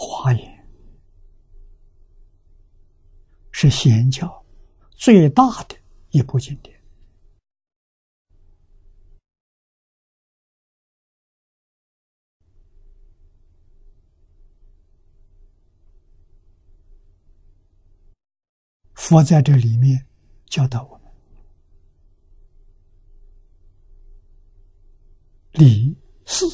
华严是显教最大的一部经典。佛在这里面教导我们：理事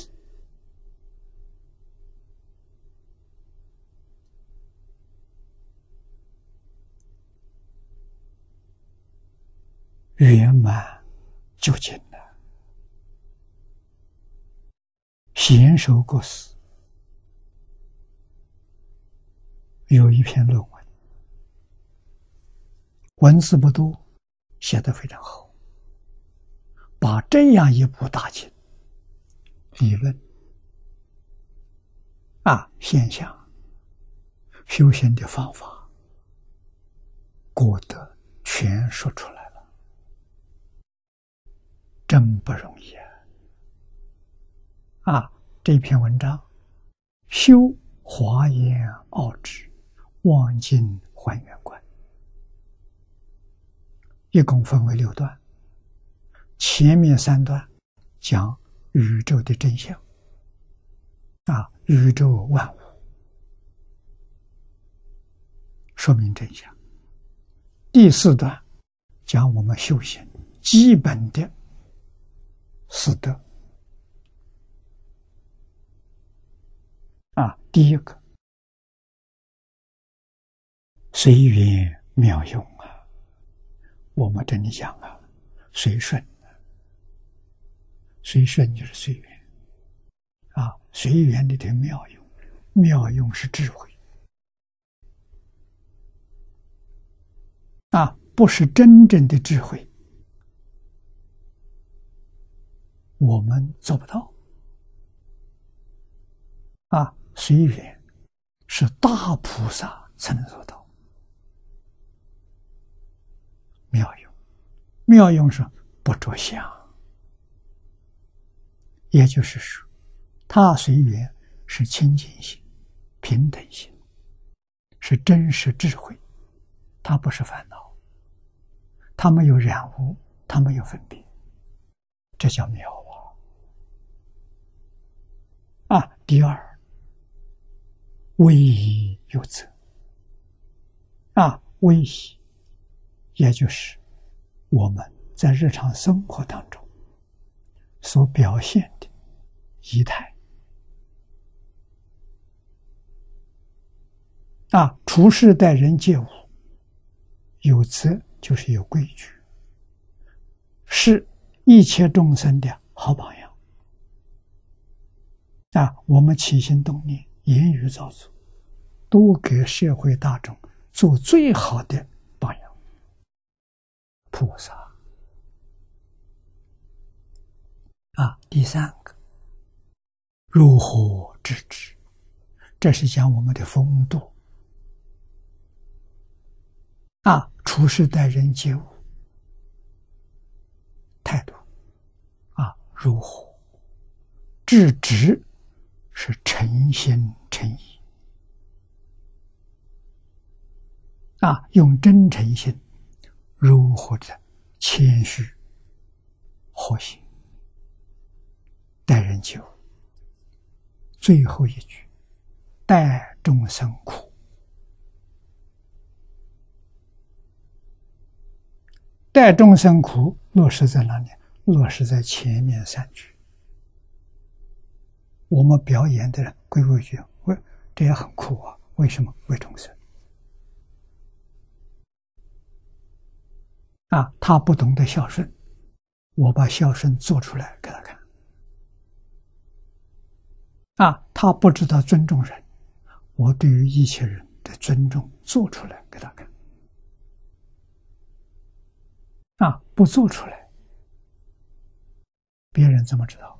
圆满就尽了，贤首过世有一篇论文。文字不多，写的非常好。把这样一部大经理论啊现象、修行的方法，过得全说出来，真不容易啊！啊，这篇文章修华严奥旨，望尽还原观。一共分为六段，前面三段讲宇宙的真相，啊，宇宙万物，说明真相。第四段讲我们修行基本的四德，啊，第一个随缘妙用啊。我们这里讲啊，随顺，随顺就是随缘，啊，随缘里的妙用，妙用是智慧，啊，不是真正的智慧，我们做不到，啊，随缘是大菩萨才能做到。妙用，妙用是不着相，也就是说，他随缘是清净心、平等心，是真实智慧，他不是烦恼，他没有染污，他没有分别，这叫妙。第二，威仪有则，啊，威仪。也就是我们在日常生活当中所表现的仪态。啊，处事待人接物有则，就是有规矩，是一切众生的好榜样。啊。我们起心动念、言语造作，都给社会大众做最好的榜样。菩萨啊，第三个如何制止？这是讲我们的风度啊，处事待人接物态度啊，如何制止？是诚心诚意啊，用真诚心。如何的谦虚、和谐、待人接物？最后一句，待众生苦，待众生苦落实在哪里？落实在前面三句。我们表演的人规规矩矩，为这也很苦啊！为什么？为众生。啊，他不懂得孝顺，我把孝顺做出来给他看。啊，他不知道尊重人，我对于一切人的尊重做出来给他看。啊，不做出来，别人怎么知道？